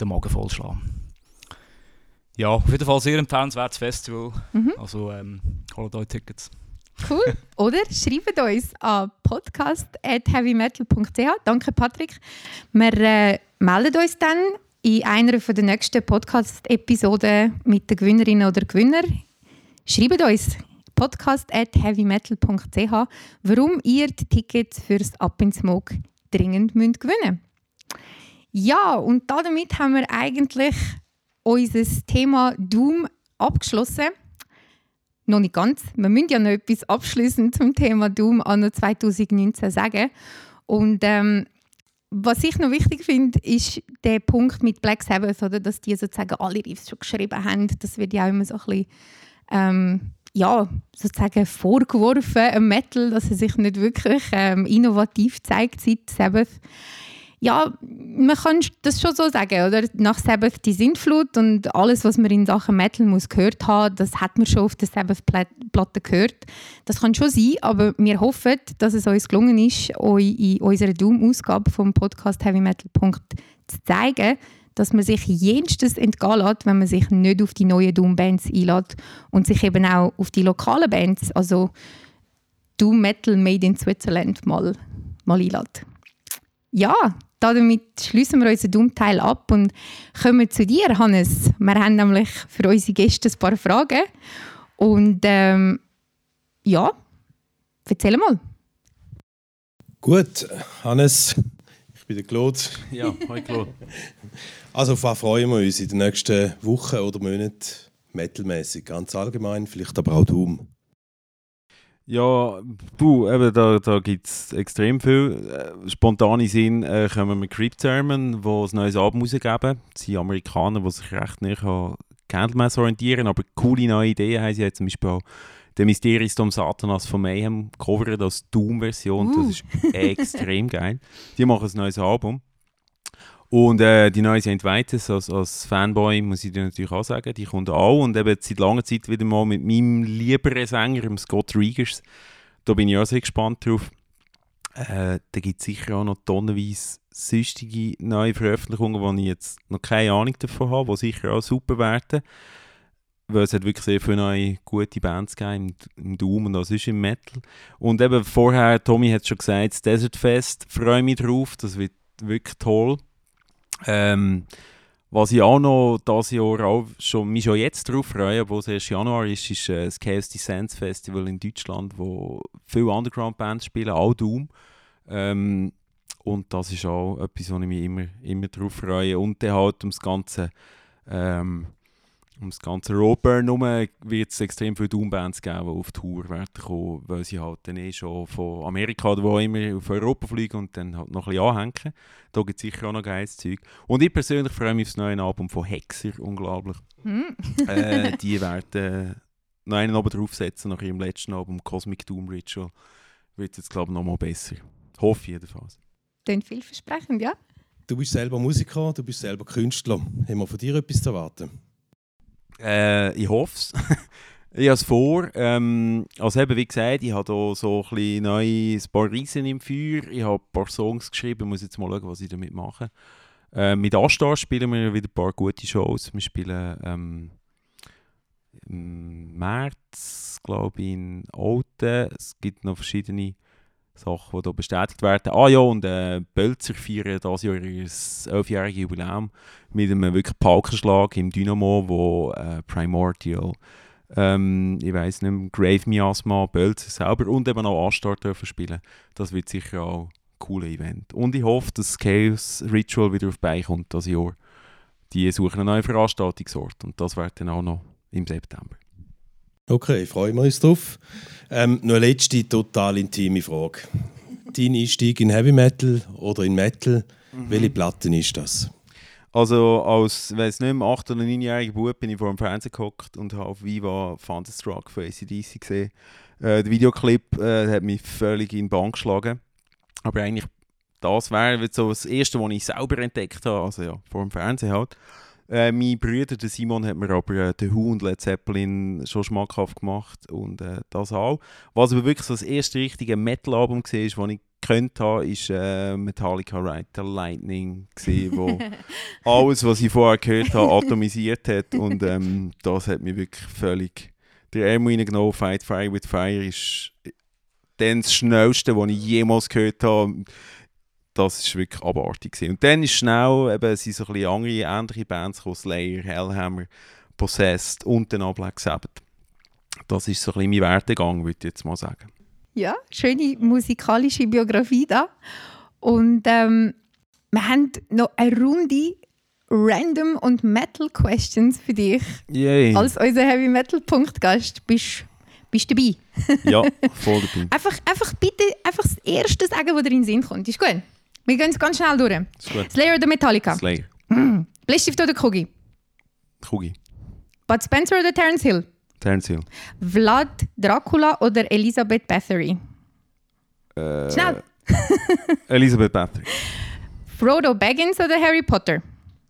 den Magen vollschlagen kann. Ja, auf jeden Fall sehr empfehlenswertes Festival. Mhm. Also ähm, holt euch Tickets. Cool. Oder schreibt uns an podcast.heavymetal.ch. Danke, Patrick. Wir äh, melden uns dann in einer der nächsten Podcast-Episoden mit der Gewinnerin oder Gewinner. Schreibt uns podcast.heavymetal.ch, warum ihr die Tickets fürs Up in Smoke dringend müsst gewinnen Ja, und damit haben wir eigentlich unser Thema Doom abgeschlossen. Noch nicht ganz. Wir müssen ja noch etwas abschließend zum Thema Doom an 2019 sagen. Und ähm, was ich noch wichtig finde, ist der Punkt mit Black Sabbath, oder, dass die sozusagen alle Riffs schon geschrieben haben. Das wird ja auch immer so ein bisschen ähm, ja, sozusagen vorgeworfen, ein Metal, dass er sich nicht wirklich ähm, innovativ zeigt seit Sabbath ja, man kann das schon so sagen, oder? Nach Sabbath die Sintflut und alles, was man in Sachen Metal muss gehört haben, das hat man schon auf der Sabbath-Platte gehört. Das kann schon sein, aber wir hoffen, dass es uns gelungen ist, euch in unserer Doom-Ausgabe vom Podcast Heavy Metal zu zeigen, dass man sich jenstes entgehen lässt, wenn man sich nicht auf die neuen Doom-Bands einlädt und sich eben auch auf die lokalen Bands, also Doom Metal Made in Switzerland, mal, mal einlädt. Ja, damit schließen wir unseren Dummteil ab und kommen zu dir, Hannes. Wir haben nämlich für unsere Gäste ein paar Fragen. Und ähm, ja, erzähl mal. Gut, Hannes, ich bin der Claude. Ja, hi Claude. Also auf was freuen wir uns in den nächsten Wochen oder Monaten metalmäßig, ganz allgemein, vielleicht aber auch Doom. Ja, puh, eben, da, da gibt es extrem viel. Äh, spontane Sinn äh, kommen wir mit Crypt Sermon, die ein neues Album rausgeben. Das sind Amerikaner, die sich recht nicht an Candlemass orientieren, aber coole neue Ideen haben sie. Haben zum Beispiel auch den Mysterium Satanas von Mayhem covert als Doom-Version. Uh. Das ist extrem geil. Die machen ein neues Album. Und äh, die neue Saint Vitus als, als Fanboy muss ich dir natürlich auch sagen, die kommt auch und eben seit langer Zeit wieder mal mit meinem lieberen Sänger, Scott Regers. Da bin ich auch sehr gespannt drauf. Äh, da gibt es sicher auch noch tonnenweise sonstige neue Veröffentlichungen, wo ich jetzt noch keine Ahnung davon habe, die sicher auch super werden. Weil es hat wirklich sehr viele neue gute Bands gegeben im, im Doom und auch sonst im Metal. Und eben vorher, Tommy hat schon gesagt, das Desert Fest, freue mich drauf, das wird wirklich toll. Ähm, was ich auch noch dieses Jahr auch schon, mich schon jetzt darauf freue, obwohl es erst Januar ist, ist äh, das Chaos Descents Festival in Deutschland, wo viele Underground-Bands spielen, auch Doom. Ähm, und das ist auch etwas, wo ich mich immer, immer darauf freue. Und dann halt ums ganze, ähm, ums ganze Roadburn herum wird es extrem viele Doom-Bands geben, die auf Tour werden kommen, weil sie halt dann eh schon von Amerika oder wo immer auf Europa fliegen und dann halt noch ein bisschen anhängen. Da gibt es sicher auch noch geiles Zeug. Und ich persönlich freue mich auf das neue Album von Hexer, unglaublich. Hm. äh, die werden äh, noch einen oben draufsetzen nach ihrem letzten Album Cosmic Doom Ritual. Wird jetzt glaube ich noch mal besser. Hoffe jedenfalls. Klingt vielversprechend, ja? Du bist selber Musiker, du bist selber Künstler. Haben wir von dir etwas zu erwarten? Äh, ich hoffe es. ich habe es vor. Ähm, also eben, wie gesagt, ich habe hier so ein bisschen neue, ein paar Riesen im Feuer. Ich habe ein paar Songs geschrieben, Ich muss jetzt mal schauen, was ich damit mache. Äh, mit Astar spielen wir wieder ein paar gute Shows. Wir spielen ähm, im März, glaube ich, in Olten. Es gibt noch verschiedene Sachen, die hier bestätigt werden. Ah ja, und äh, Bölzer feiern dieses Jahr ihr 11-jähriges Jubiläum mit einem wirklich Paukenschlag im Dynamo, wo äh, Primordial, ähm, ich weiß nicht Grave Miasma, Bölzer selber und eben auch Astar dürfen spielen. Das wird sicher auch ein cooles Event. Und ich hoffe, dass Chaos Ritual wieder auf die Beine kommt dieses Jahr. Die suchen einen neuen Veranstaltungsort und das wird dann auch noch im September. Okay, freuen wir uns drauf. Ähm, noch eine letzte total intime Frage. Dein Einstieg in Heavy Metal oder in Metal, welche Platten ist das? Also als, weiß nicht mehr, 8- oder 9-jähriger Bub bin ich vor dem Fernsehen gehockt und habe auf Viva Thunderstruck von ACDC gesehen. Äh, der Videoclip äh, hat mich völlig in die Bahn geschlagen. Aber eigentlich, das wäre so das Erste, was ich selber entdeckt habe, also ja, vor dem Fernsehen halt. Äh, mein Bruder, der Simon, hat mir aber äh, The Who und Led Zeppelin schon schmackhaft gemacht und äh, das auch. Was aber wirklich so das erste richtige Metal-Album war, das ich gekannt habe, ist äh, Metallica Ride the Lightning, gewesen, wo alles, was ich vorher gehört habe, atomisiert hat und ähm, das hat mich wirklich völlig... Der Emo reingenommen, Fight Fire with Fire ist dann das Schnellste, was ich jemals gehört habe das war wirklich abartig. Gewesen. Und dann ist schnell, eben, sind so ein bisschen andere, ähnliche Bands gekommen, Slayer, Hellhammer, Possessed und dann auch Black Sabbath. Das ist so ein bisschen mein Werdegang, würde ich jetzt mal sagen. Ja, schöne musikalische Biografie da. Und ähm, wir haben noch eine Runde Random und Metal Questions für dich. Yay. Als unser Heavy Metal Punktgast bist bist du dabei. ja, voll dabei. Einfach, einfach bitte einfach das Erste sagen, was dir in den Sinn kommt. Ist gut? Wir gehen es ganz schnell durch. Ist gut. Slayer oder Metallica? Slayer. Mm. Bleistift oder Kugi? Kugi. Bud Spencer oder Terence Hill? Terence Hill. Vlad Dracula oder Elisabeth Bathory? Äh, Schnell. Elisabeth Bathory. Frodo Baggins oder Harry Potter?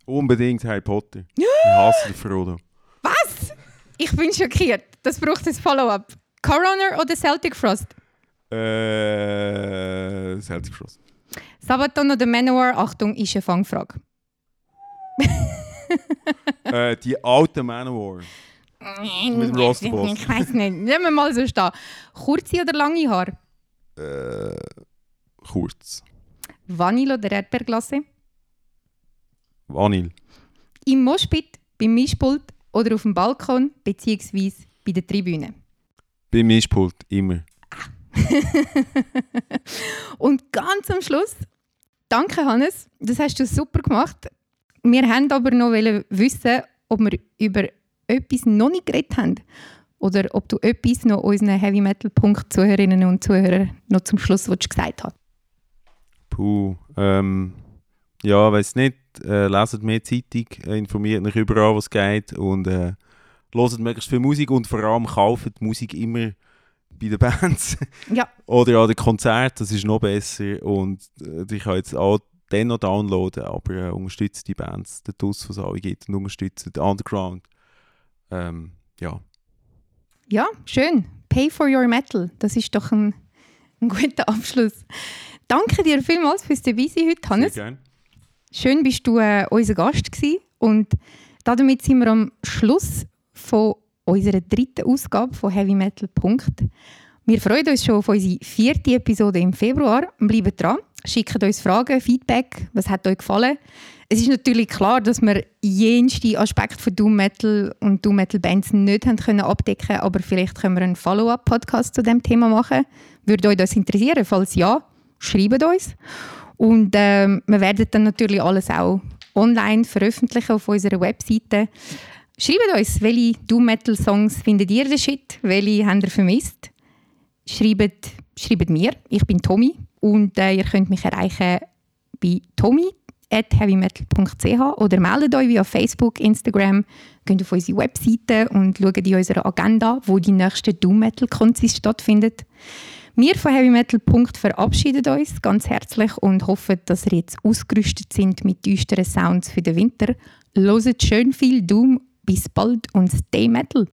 Unbedingt Harry Potter. Ich hasse Frodo. Was? Ich bin schockiert. Das braucht ein Follow-up. Coroner oder Celtic Frost? Äh, Celtic Frost. Sabaton oder Manowar? Achtung, ist eine Fangfrage. äh, die alte Manowar. Mit dem Rostboss. Ich weiß nicht. Nehmen wir mal so stehen. Kurze oder lange Haare? Äh, kurz. Vanille oder Erdbeerglasse? Vanille. Im Moschpit, beim Mischpult oder auf dem Balkon bzw. bei der Tribüne? Beim Mischpult, immer. Und ganz am Schluss, danke Hannes, das hast du super gemacht. Wir haben aber noch wissen, ob wir über etwas noch nicht geredet haben. Oder ob du etwas noch unseren Heavy Metal Punkt Zuhörerinnen und Zuhörern noch zum Schluss willst, gesagt hast. Puh, ähm, ja, weiß nicht. Äh, leset mehr Zeitung, äh, informiert euch überall, was geht und äh, hört möglichst viel Musik und vor allem kauft Musik immer bei den Bands. Ja. Oder an den Konzerten, das ist noch besser. Und äh, ich kann jetzt auch den noch downloaden, aber äh, unterstützt die Bands, den Tuss, was es alle gibt, und unterstützt den Underground. Ähm, ja. Ja, schön. Pay for your metal. Das ist doch ein, ein guter Abschluss. Danke dir vielmals fürs dabei sein heute, Hannes. Sehr gerne. Schön bist du äh, unser Gast gewesen. und damit sind wir am Schluss von unserer dritten Ausgabe von Heavy Metal Punkt. Wir freuen uns schon auf unsere vierte Episode im Februar. Bleibt dran, schickt uns Fragen, Feedback, was hat euch gefallen. Es ist natürlich klar, dass wir jenste Aspekte von Doom Metal und Doom Metal Bands nicht haben können abdecken aber vielleicht können wir einen Follow-up-Podcast zu dem Thema machen. Würde euch das interessieren? Falls ja, schreibt uns. Und ähm, wir werden dann natürlich alles auch online veröffentlichen auf unserer Webseite. Schreibt uns, welche Doom Metal Songs findet ihr den Shit? Welche habt ihr vermisst? Schreibt, schreibt mir, ich bin Tommy und äh, ihr könnt mich erreichen bei Tommy at oder meldet euch via Facebook, Instagram, geht auf unsere Webseite und schaut in unserer Agenda, wo die nächste Doom Metal Konzis stattfindet. Wir von Heavy Metal Punkt verabschieden uns ganz herzlich und hoffen, dass ihr jetzt ausgerüstet sind mit düsteren Sounds für den Winter. Loset schön viel Doom, bis bald und Stay Metal!